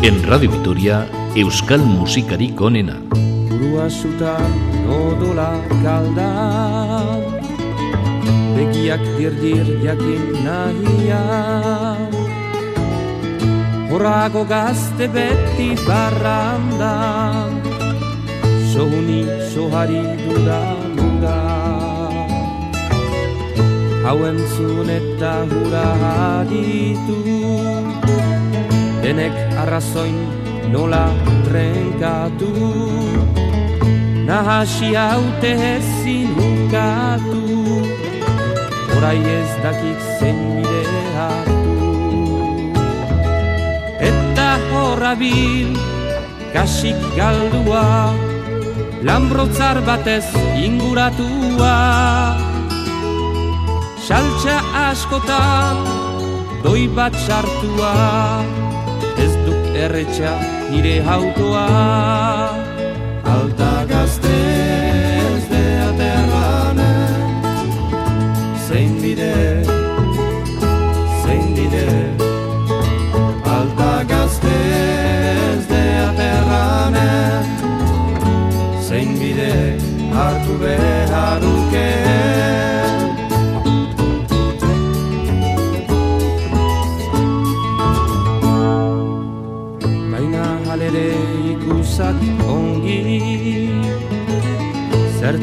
En Radio Vitoria, Euskal Musikarik onena. Burua zutan odola kaldan Begiak dirdir jakin nahian Horago gazte beti barrandan Sohuni sohari duda muda Hau entzun hura haditu Denek arrazoin nola trenkatu. Nahasi haute ezin ukatu. Horai ez dakik zen bide hartu. Eta horra bil kasik galdua Lambrotzar batez inguratua. Saltza askotan doi bat sartua. Ez duk erretxa nire hautoa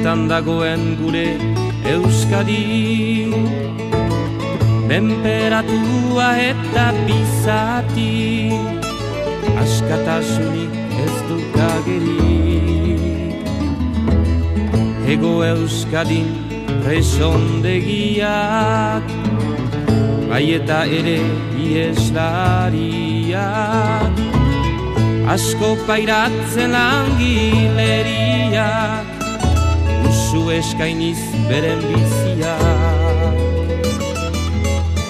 Zertan dagoen gure Euskadi. Menperatua eta bizati Askatasunik ez duk agerik Ego Euskadin presondegiak Bai eta ere ieslariak Asko pairatzen langileriak Usu eskainiz beren biziak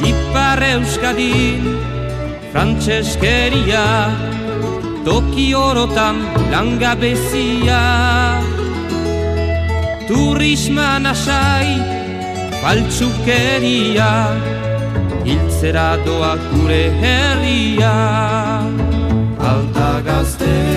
Ipar Euskadin frantseskeria Toki orotan langabezia Turisma nasai faltsukeria Hiltzera doa gure herria. Alta gazte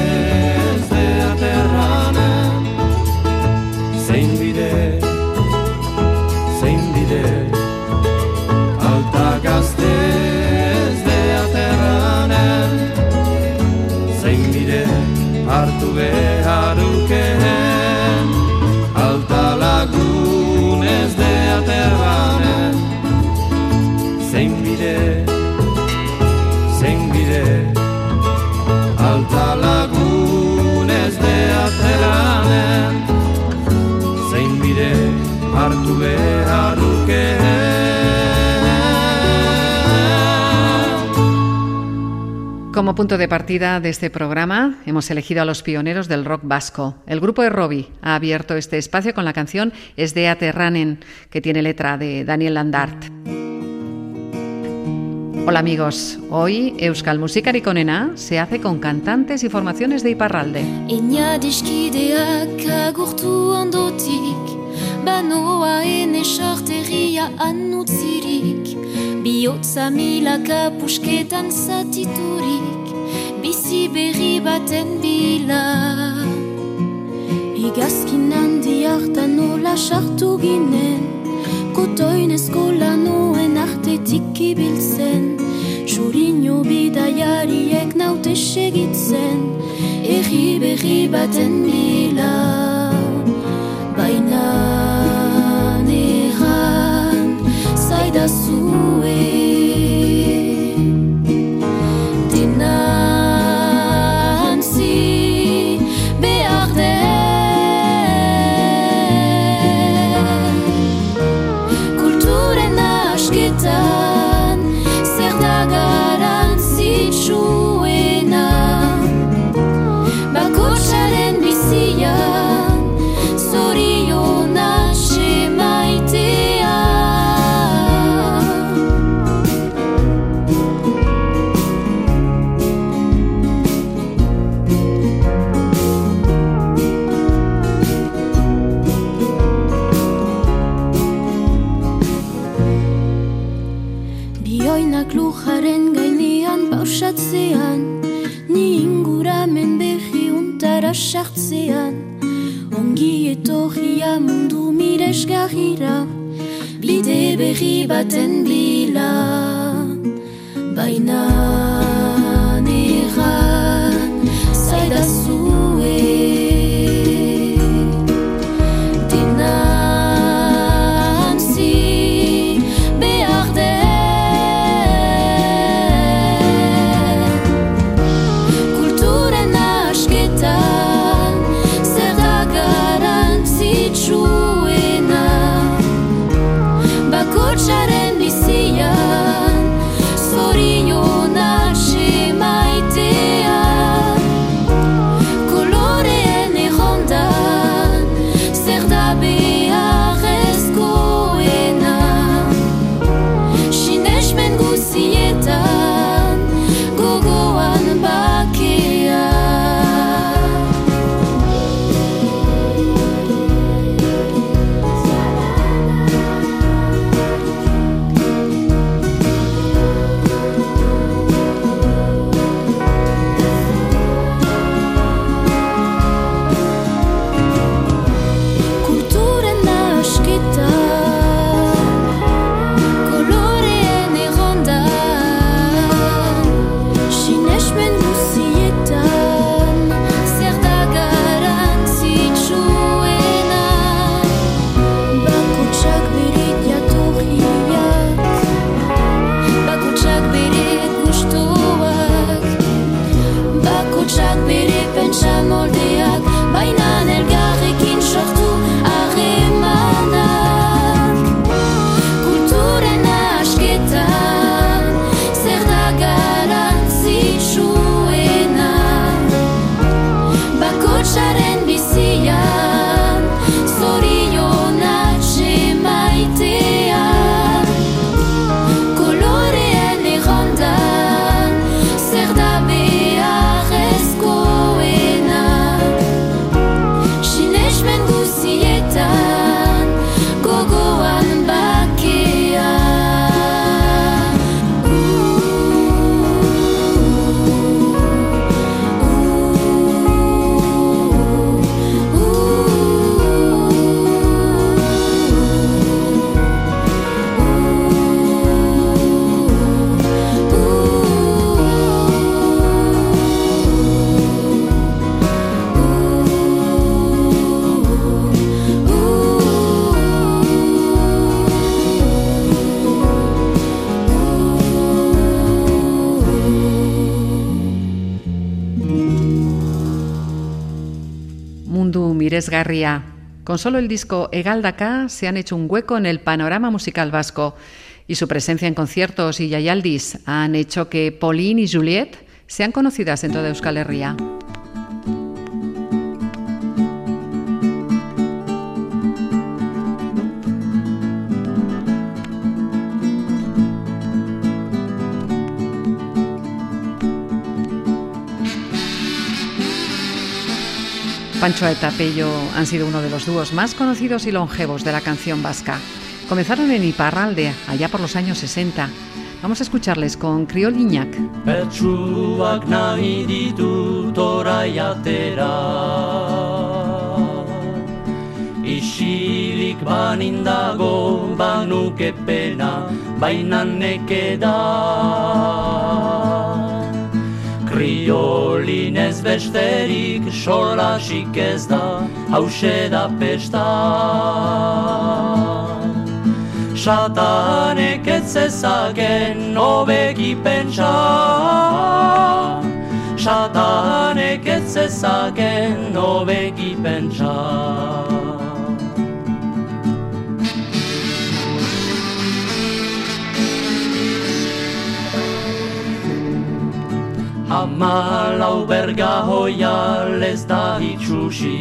Como punto de partida de este programa, hemos elegido a los pioneros del rock vasco. El grupo de Robbie ha abierto este espacio con la canción Es de Aterranen, que tiene letra de Daniel Landart. Hola amigos, hoy Euskal Musikarik onena se hace con cantantes y formaciones de Iparralde. Biotza milaka pusketan zatiturik Bizi berri baten bila. Igazkin handi hartan nola sartu ginen Kotoin eskola nuen artetik ibiltzen. Surino bidaiariek naute segitzen Eri berri baten bila. Baina Bioinak lujaren gainean pausatzean Ni inguramen behi untara sartzean. Ongi etorria mundu miresgarrira Bide berri baten bila. Baina neran zaidazue Mundu miresgarria. Con solo el disco Egaldaka se han hecho un hueco en el panorama musical vasco y su presencia en conciertos y yayaldis han hecho que Pauline y Juliette sean conocidas dentro de Euskal Herria. Pancho eta Pello han sido uno de los dúos más conocidos y longevos de la canción vasca. Comenzaron en Iparralde, allá por los años 60. Vamos a escucharles con banuke pena Kriolin ez besterik solasik ez da hause da pesta Satanek ez zezaken hobeki pentsa. Satanek ez zezaken hobeki pentsa Hamalau berga hoia ez da itxusi.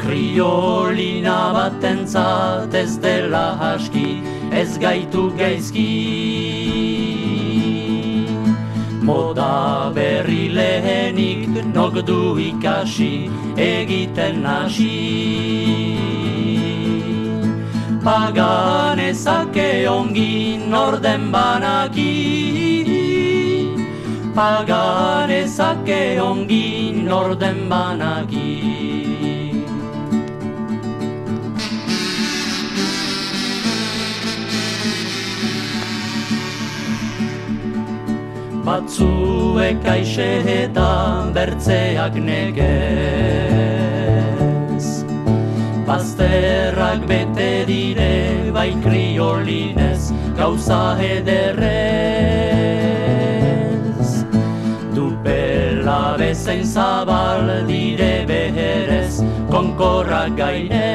Kriolina batentzat ez dela haski ez gaitu gaizki. Moda berri lehenik nok du ikasi egiten hasi Pagan ezake ongi norden banaki paganezake ongi norden banaki. Batzuek aixe eta bertzeak negez Bazterrak bete dire bai kriolinez gauza ederrez. Dupela bezain zabal dire beherez konkorrak gainez.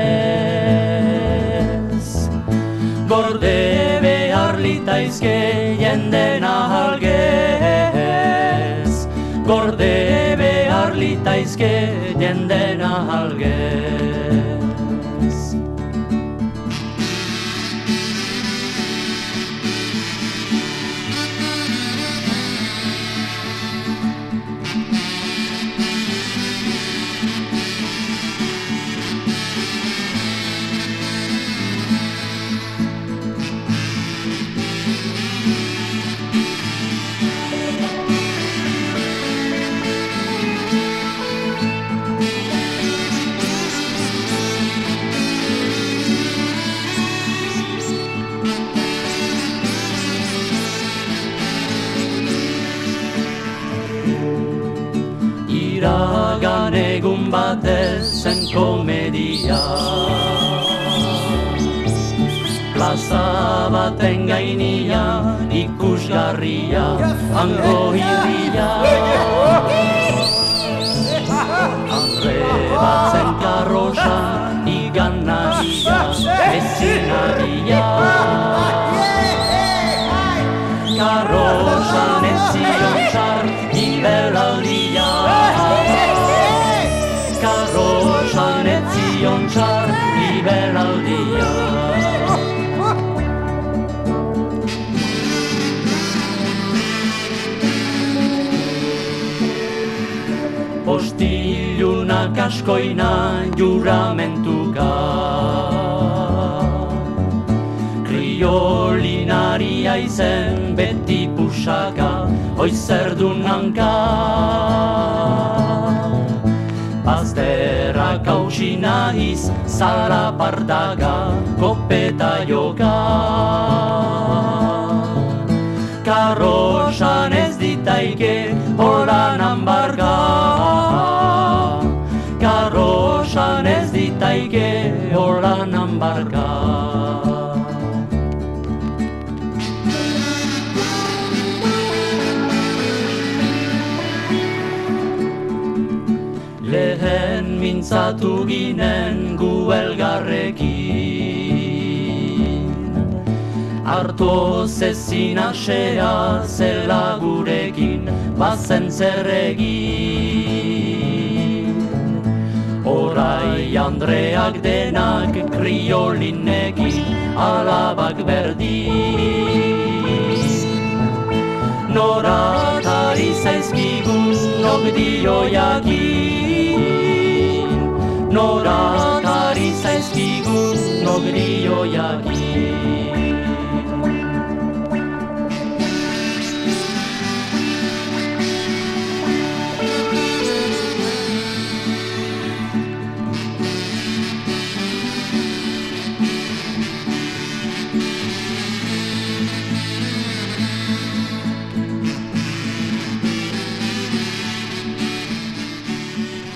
Gorde behar litaizke jenden ahalgez Gorde behar litaizke jenden ahalgez egun batez zen komedia. Plaza baten gainian ikusgarria Ango irria Andre batzen karrosa igan nadia Ezin nadia Karrosan ez zion txar ibelaldia Postilunak askoina juramentuka Kriolinaria izen beti pusaka Oizerdun hanka. Bazterrak hausi nahiz Zala partaga Kopeta joka. Karrosan ez ditaike Horan ambarga Karrosan ez ditaike Horan ambarga mintzatu ginen gu elgarrekin. Arto zezin asea zela gurekin Bazen zer egin. Orai Andreak denak kriolinekin Alabak berdin Nora tari zaizkigun nok dio jakin Nora zaizkigun nok dio jakin.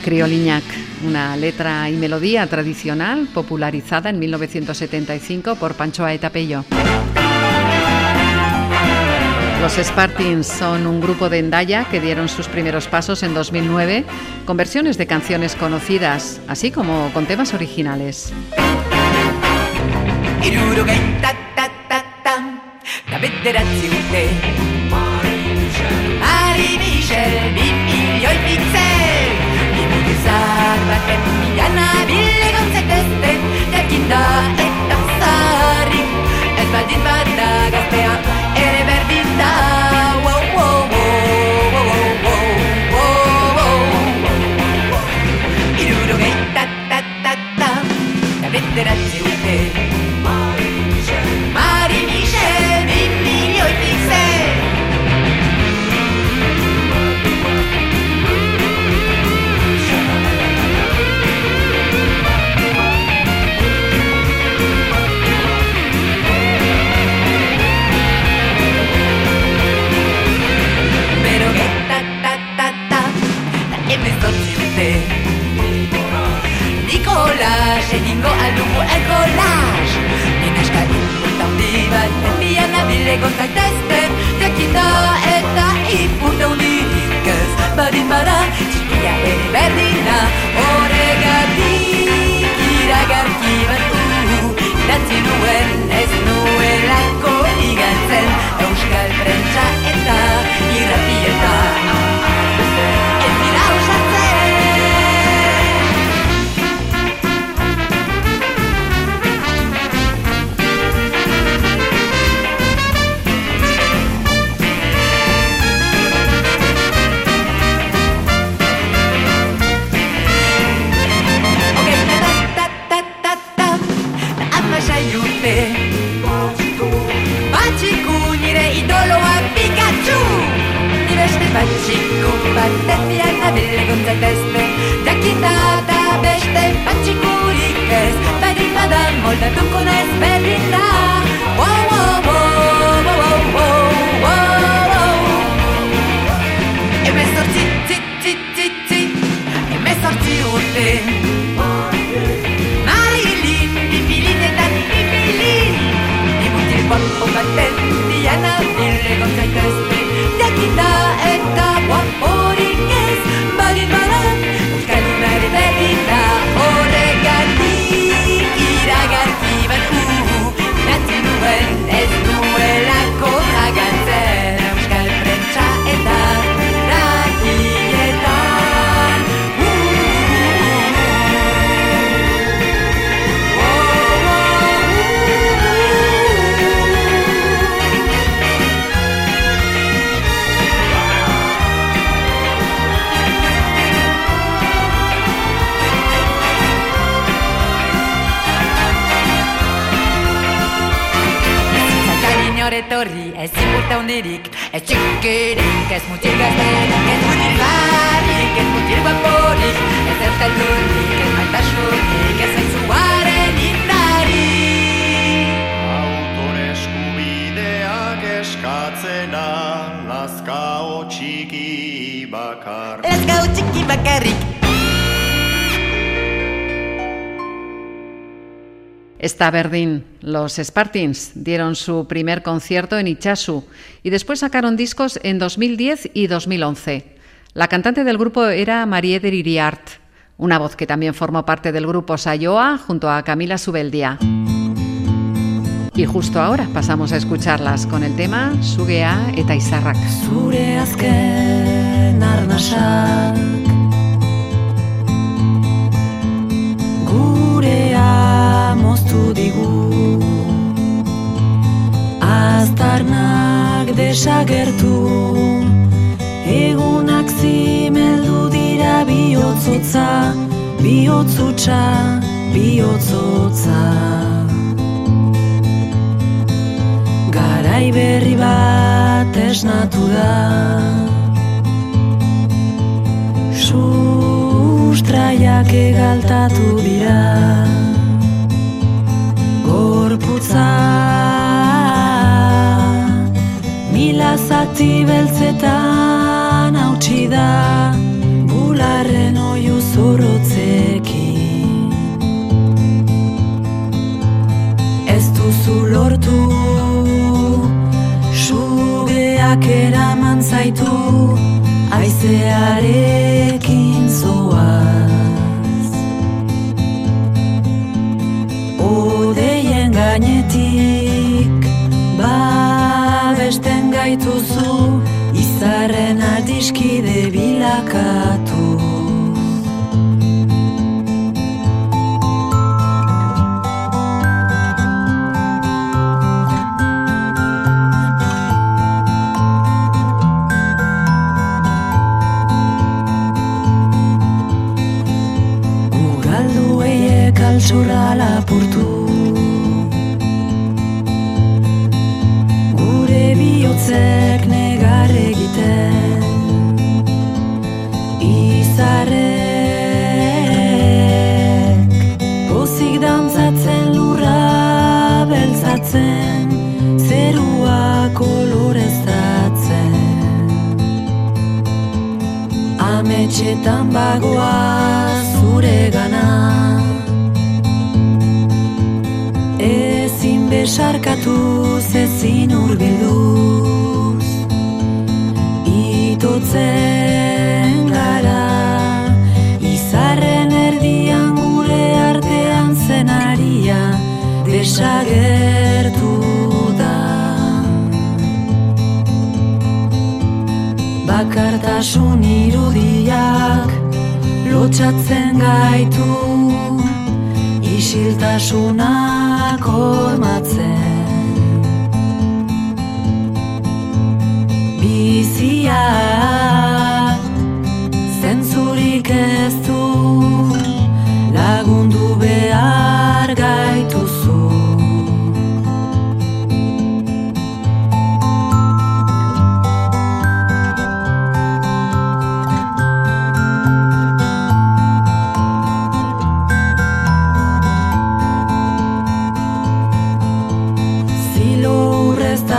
Crioliñac, una letra y melodía tradicional popularizada en 1975 por Pancho Aeta Pello. Los Spartins son un grupo de Endaya que dieron sus primeros pasos en 2009 con versiones de canciones conocidas, así como con temas originales. Jakinda eta zarrik, ez baldin bada gaztea, Está Berdín. Los Spartins dieron su primer concierto en Ichasu y después sacaron discos en 2010 y 2011. La cantante del grupo era Marieder Iriart, una voz que también formó parte del grupo Sayoa junto a Camila Subeldia. Y justo ahora pasamos a escucharlas con el tema Sugea eta Izarrak. Moztu digu. Aztarnak desagertu Egunak zimeldu dira bihotzotza Bihotzutsa, bihotzotza. Garai berri bat esnatu da. Sustraiak egaltatu dira Gorputza. Mila zati beltzetan hautsi da Bularren oiu zorrotzekin. Ez duzu lortu Sugeak eraman zaitu Aizearekin gaituzu Izarren adiskide bilakatu. Ugaldu eiek altxorra lapurtu Ametxetan bagoa zure gana. Ezin besarkatuz, ezin urbilduz Itotzen gara. Izarren erdian gure artean zenaria Desagertu irudiak lotxatzen gaitu Isiltasunak hormatzen. Biziak zentzurik ez du Lagundu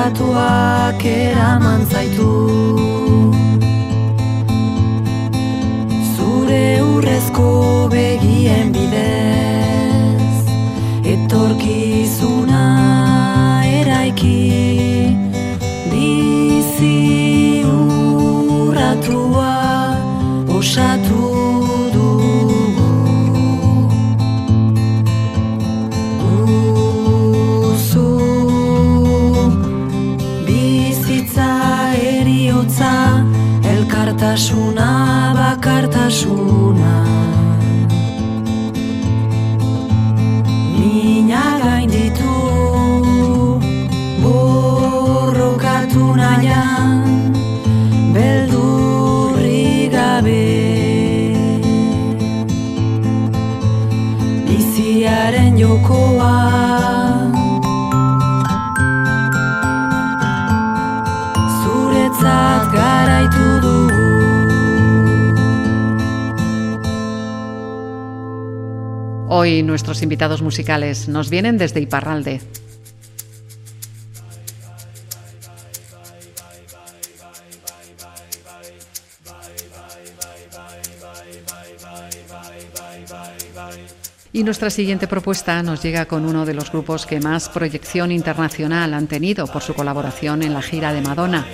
datuak eraman zaitut Nuestros invitados musicales nos vienen desde Iparralde. Y nuestra siguiente propuesta nos llega con uno de los grupos que más proyección internacional han tenido por su colaboración en la gira de Madonna.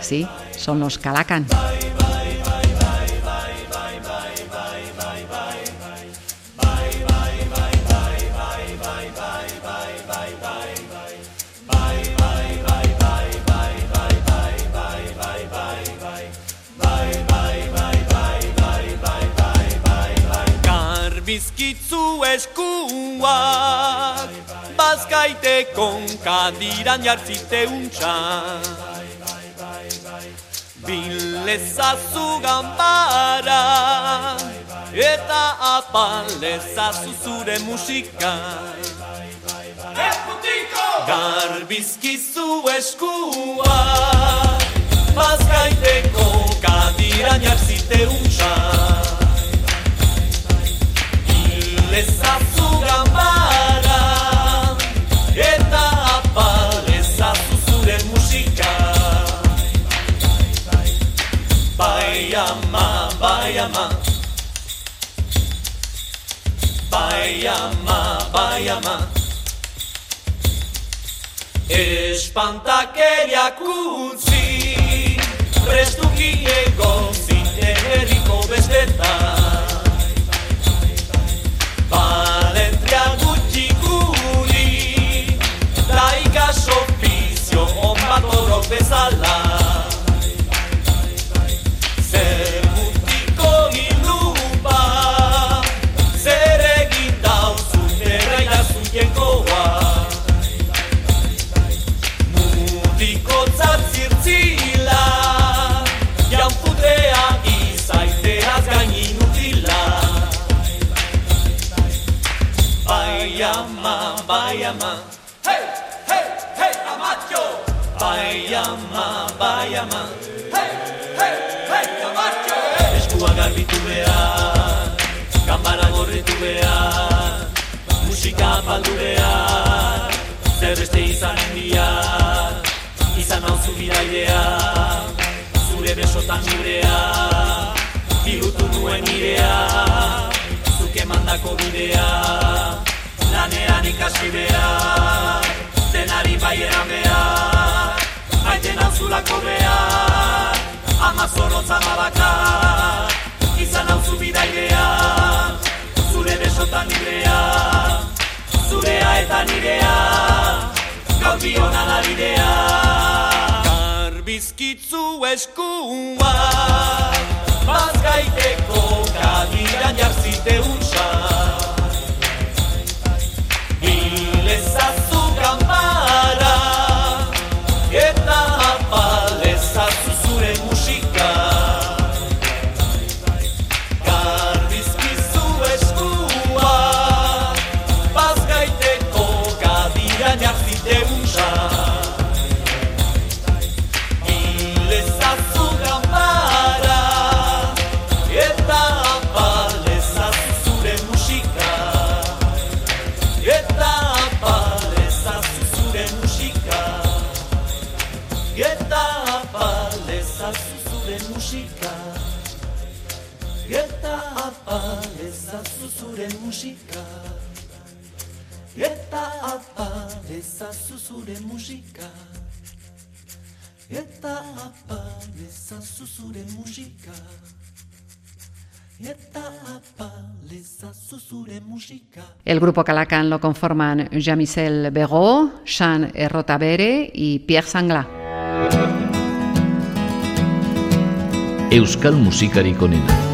Sí, son los Calacan. Eskuak Bazkaiteko kadiran jartzite untxan Bilezazu gambara Eta apalezazu zure musika. Garbizkizu eskuak Bazkaiteko kadiran jartzite untxan Lezazu gambara Eta apalezazu zure musika. Bai ama, bai ama. Bai ama, bai ama. Espantakeriak utzi Prestuki egon zinte herriko bestetan Da bidea Garbizkitzu eskua Bazkaiteko kadiran jarzite unsan El grupo Calacan lo conforman Jamisel Berraud, Jean Rotabere y Pierre Sangla. Euskal Musikari konena.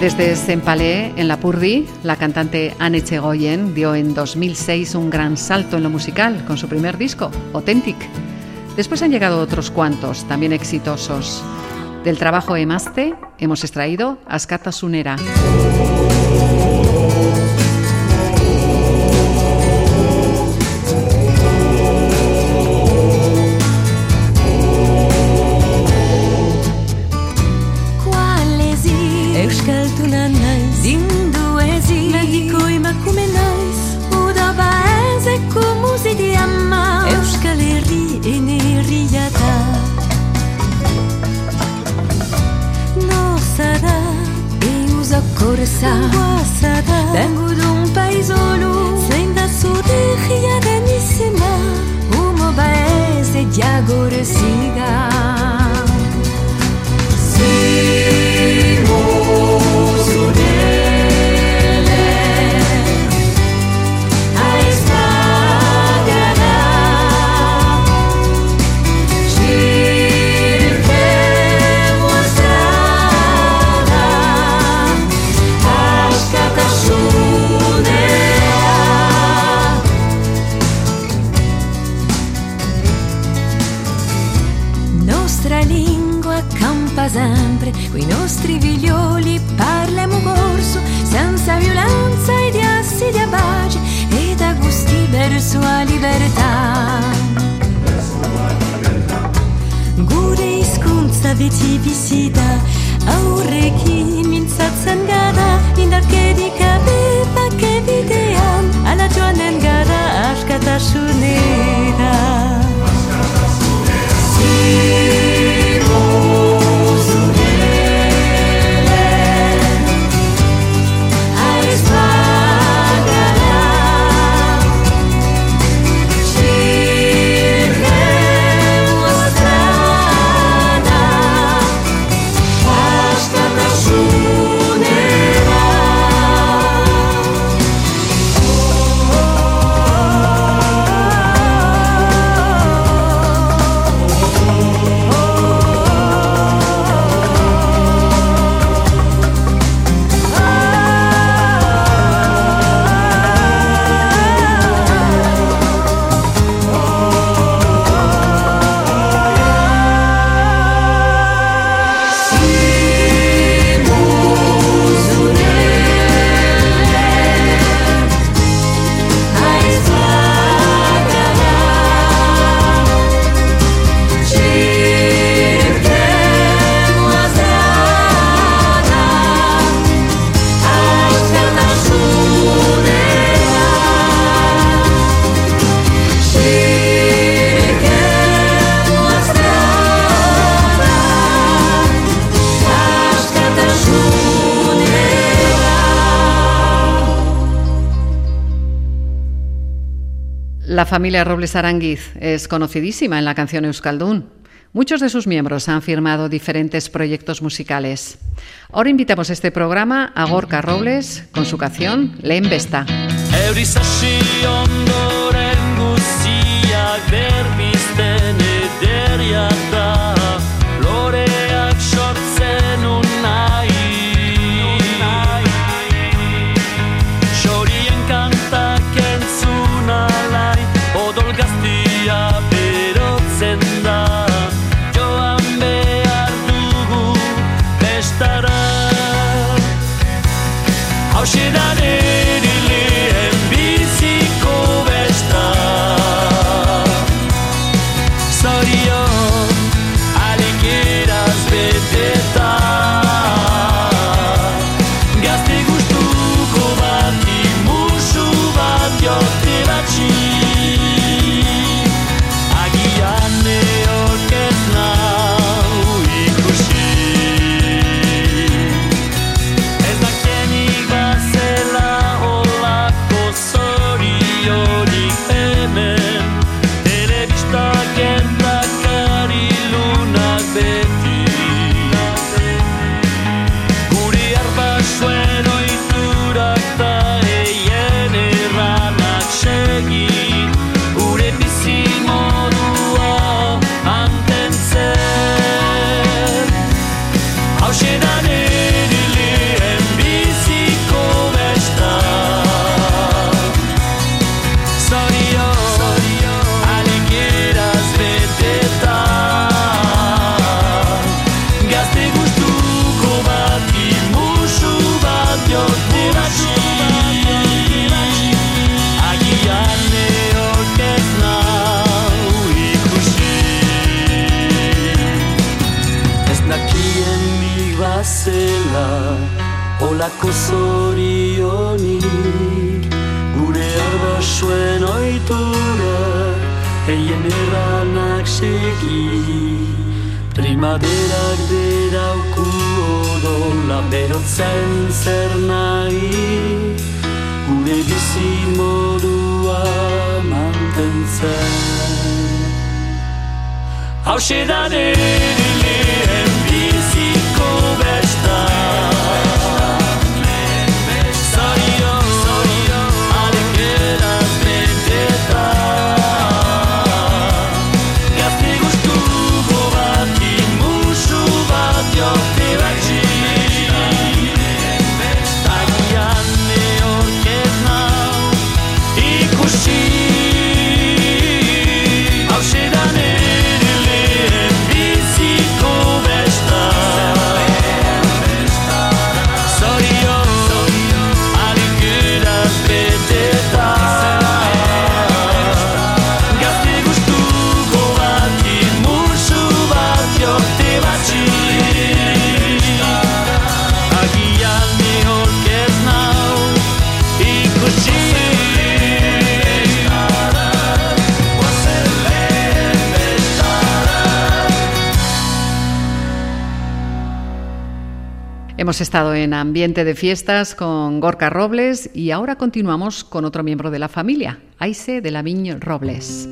Desde Sempalé, en Lapurdi, la cantante Anne Chegoyen dio en 2006 un gran salto en lo musical con su primer disco, Authentic. Después han llegado otros cuantos, también exitosos. Del trabajo Emaste hemos extraído Ascata Sunera. Familia Robles Aranguiz es conocidísima en la canción Euskaldun. Muchos de sus miembros han firmado diferentes proyectos musicales. Ahora invitamos a este programa a Gorka Robles con su canción Lehen Besta. Hauxe da niri lehen Primaderak berauku odola Berotzen zer nahi Gure bizi modua mantentzen Hau da lehen biziko besta Hemos estado en ambiente de fiestas con Gorka Robles y ahora continuamos con otro miembro de la familia, Aise de la Viñ Robles.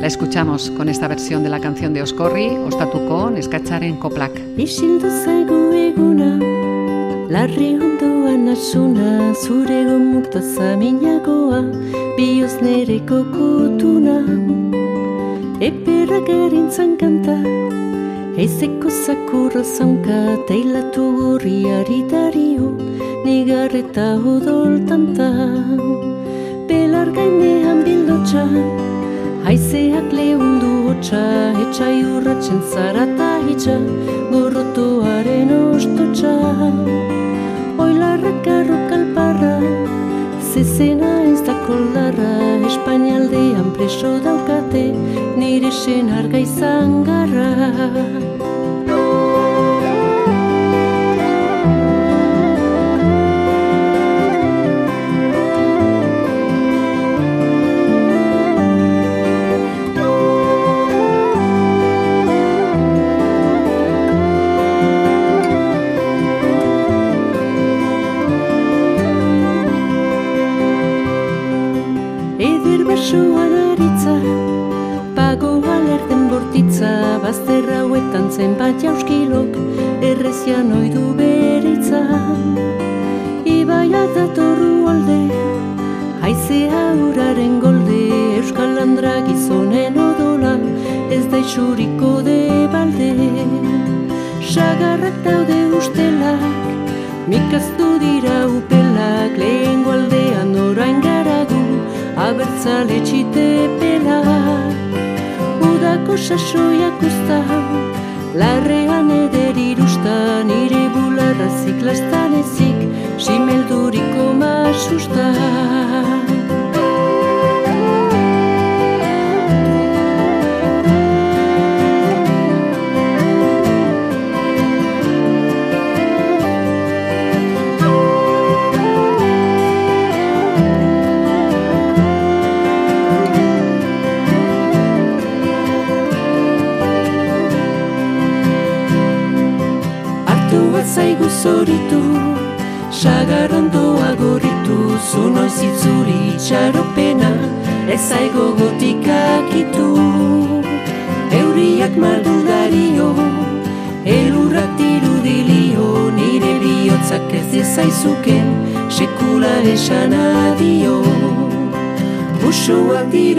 La escuchamos con esta versión de la canción de Oscorri, Ostatuko, Eskatxaren Koplak. Isildu zaigu eguna, larri asuna, zure bioz nere kokotuna. Eperra garintzan kanta, eizeko zakurra zaunka, teilatu gorriari dario, nigarreta odol tanta. Belar gainean bildotxa, Haizeak lehundu hotxa, etxai urratzen zarata hitxa, gorrotoaren ostotxa. Oilarrak arrok alparra, zezena ez da koldarra, Espainialdean preso daukate, nire senar gaizan garra.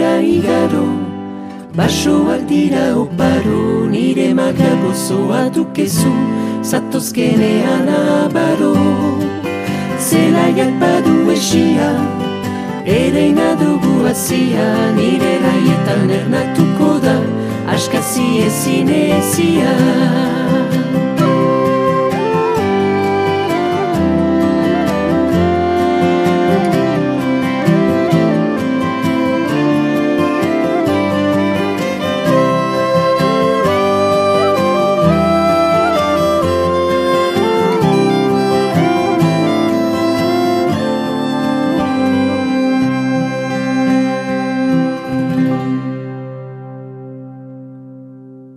Dira igaro, Basoak dira oparo, nire maga gozoa dukezu, zatozkenean abaro. Zelaiak badu esia, ereina dugu azia, nire raietan ernatuko da, askazi ezin ezia.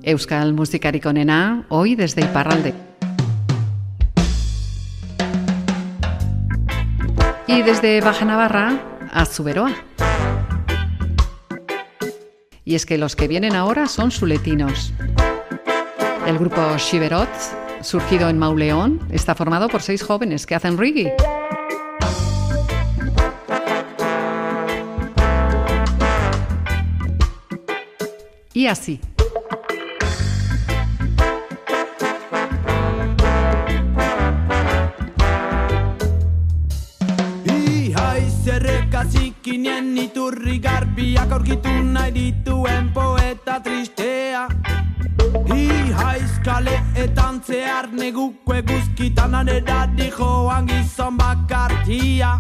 Euskal musikarik onena, hoy desde Iparralde. Y desde Baja Navarra a Zuberoa. Y es que los que vienen ahora son suletinos. El grupo Shiverot, surgido en Mauleón, está formado por seis jóvenes que hacen reggae. Y así. Tristea. Ihaiz kaleetan zehar neguko eguzkitan anerari joan gizon bakartia.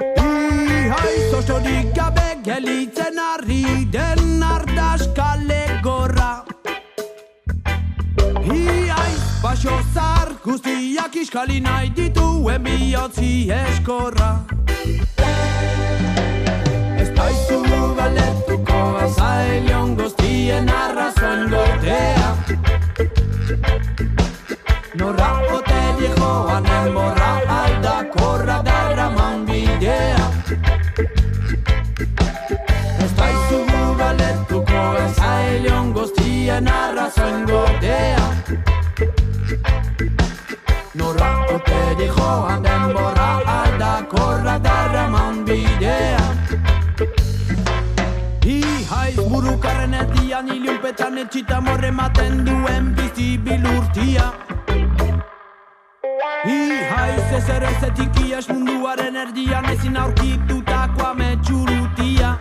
Ihaiz osorik gabe gelitzen arri den ardaz kale gorra. Ihaiz baso zar guztiak iskali nahi dituen bihotzi eskorra. Aizu galetuko azailion goztien arrazoen gortea Norra ote joan enborra aldakorra darra man bidea Ez aizu galetuko azailion goztien arrazoen gortea Norra ote joan burukarren erdian iliunpetan etxita morre maten duen bizi bilurtia. Ihaiz ez ere zetik ies munduaren erdian ezin aurkitutako ametxurutia.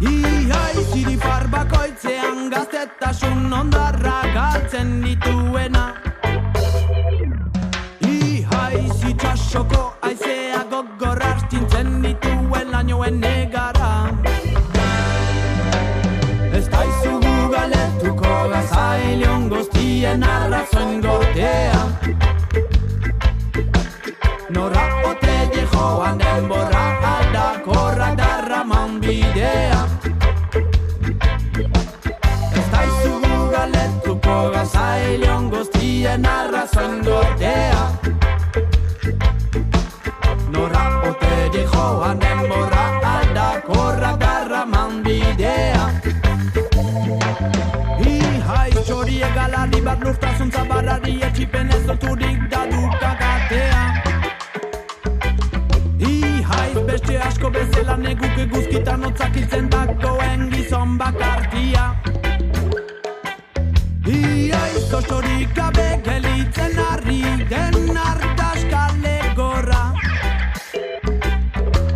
Ihaiz irifar bakoitzean gaztetasun ondarra galtzen dituena. Ihaiz itxasoko aizea gogorra astintzen dituen lainoen negara goztien arrazoen gortea Nora ote joan denborra aldakorra darraman bidea Ez daizu gugaletuko gazailion goztien arrazoen gortea egalari bat lurtasun zabarrari etxipen ez loturik da dukagatea Ihai beste asko bezala neguke guzkitan otzak hiltzen dagoen gizon bakartia Ihai zostorik gabe gelitzen arri den artaskale gorra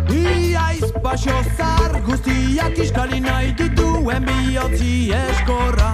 Iaiz baso zar guztiak iskali nahi dituen bihotzi eskorra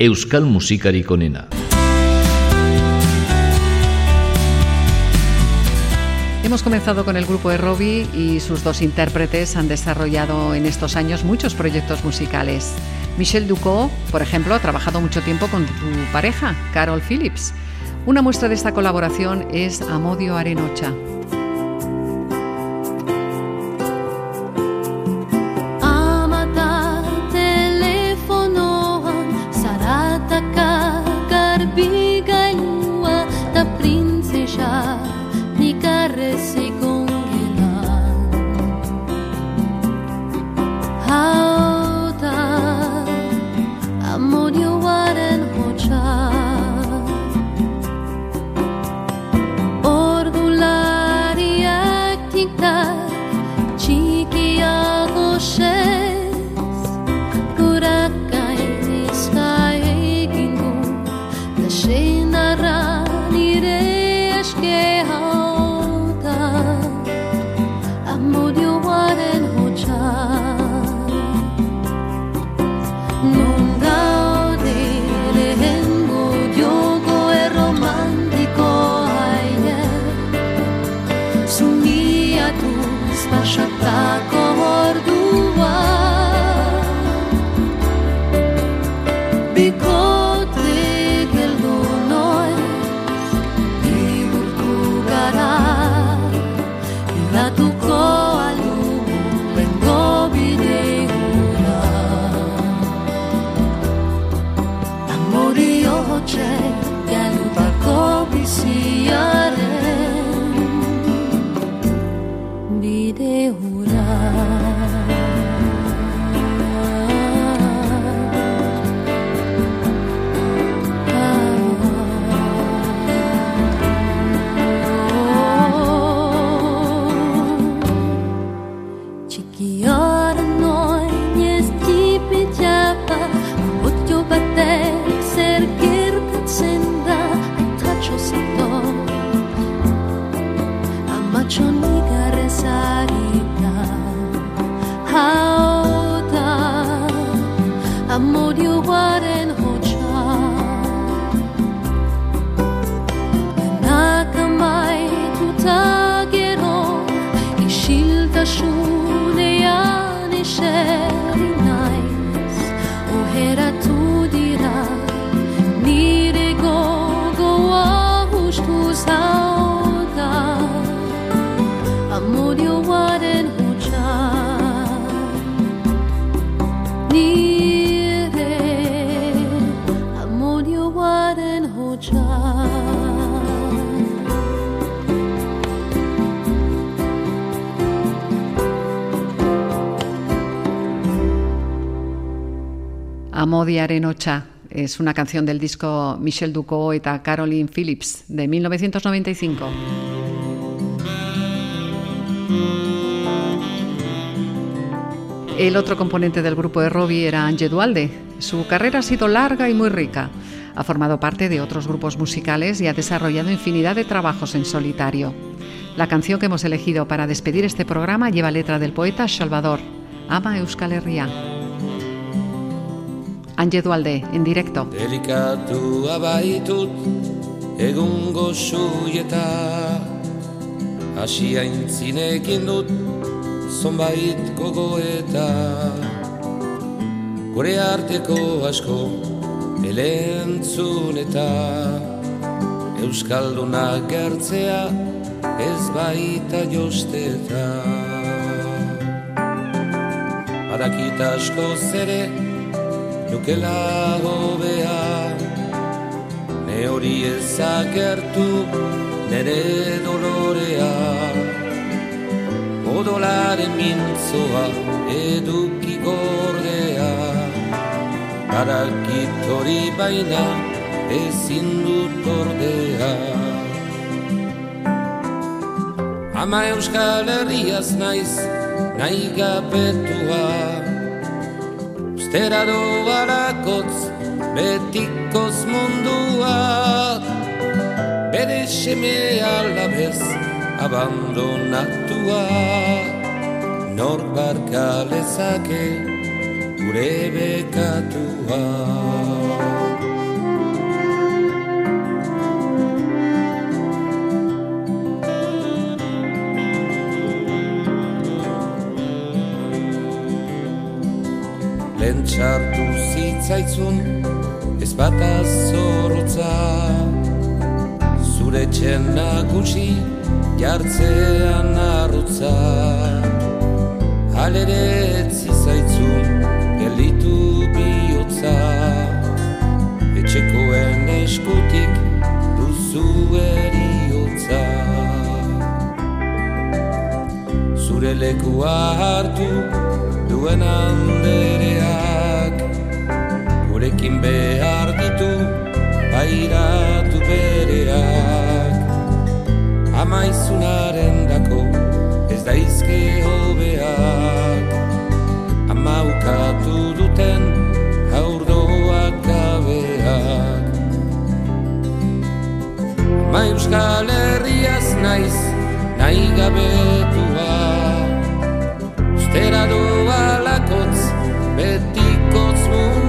Euskal musikarik onena. Hemos comenzado con el grupo de Robbie y sus dos intérpretes han desarrollado en estos años muchos proyectos musicales. Michel Ducot, por ejemplo, ha trabajado mucho tiempo con tu pareja, Carol Phillips. Una muestra de esta colaboración es Amodio Arenocha. parecia. Amodi Arenocha es una canción del disco Michel Ducot y Caroline Phillips de 1995. El otro componente del grupo de Robbie era Ange Dualde. Su carrera ha sido larga y muy rica. Ha formado parte de otros grupos musicales y ha desarrollado infinidad de trabajos en solitario. La canción que hemos elegido para despedir este programa lleva letra del poeta Salvador, Ama Euskal Herria. Ange Dualde, en directo. Delikatu abaitut egungo suieta Asia intzinekin dut zonbait gogoeta. Gure arteko asko elentzun eta Euskalduna gertzea ez baita josteta. Adakita asko zere nukela hobea Ne hori ezagertu nere dolorea. Odolaren mintzoa eduki gordea. Barakit hori baina ezin dut ordea. Ama euskal herriaz naiz nahi gapetua Zera doarakotz betikoz mundua. Bere seme alabez abandonatua. Nor barka lezake gure bekatua zitzaitzun ez bat azorotza Zure txena gutxi jartzean arrutza Halere zizaitzun gelitu bihotza. Etxekoen eskutik duzu eriotza. Zure lekua hartu duen andereak Gurekin behar ditu bairatu bereak. Amaizunaren dako ez daizke hobeak. Amaukatu duten haurdoak gabeak. Ma euskal herriaz naiz nahi gabetua. Ustera doa lakotz betikotz munduak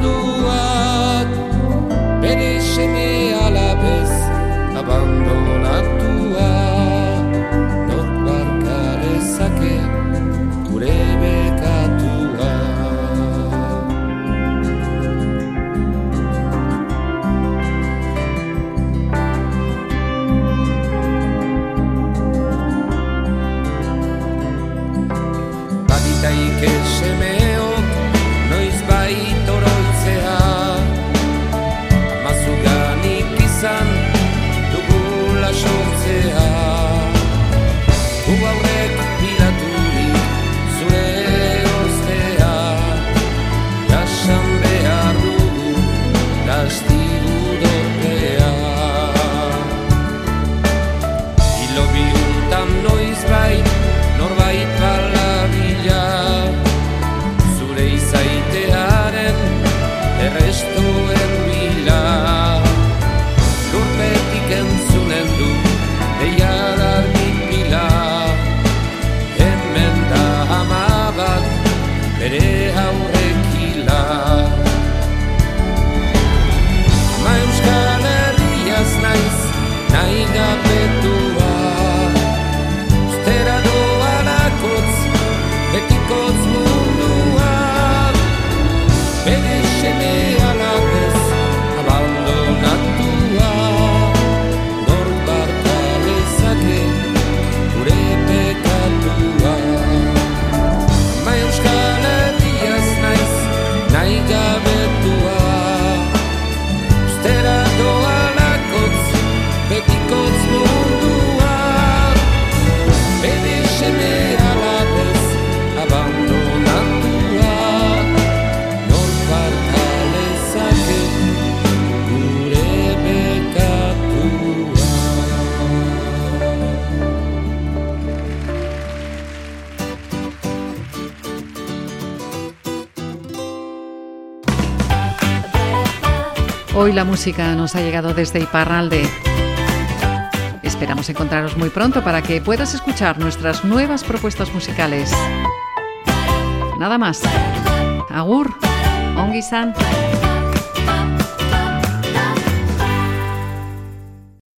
Hoy la música nos ha llegado desde Iparralde. Esperamos encontraros muy pronto para que puedas escuchar nuestras nuevas propuestas musicales. Nada más. Agur, ongi san.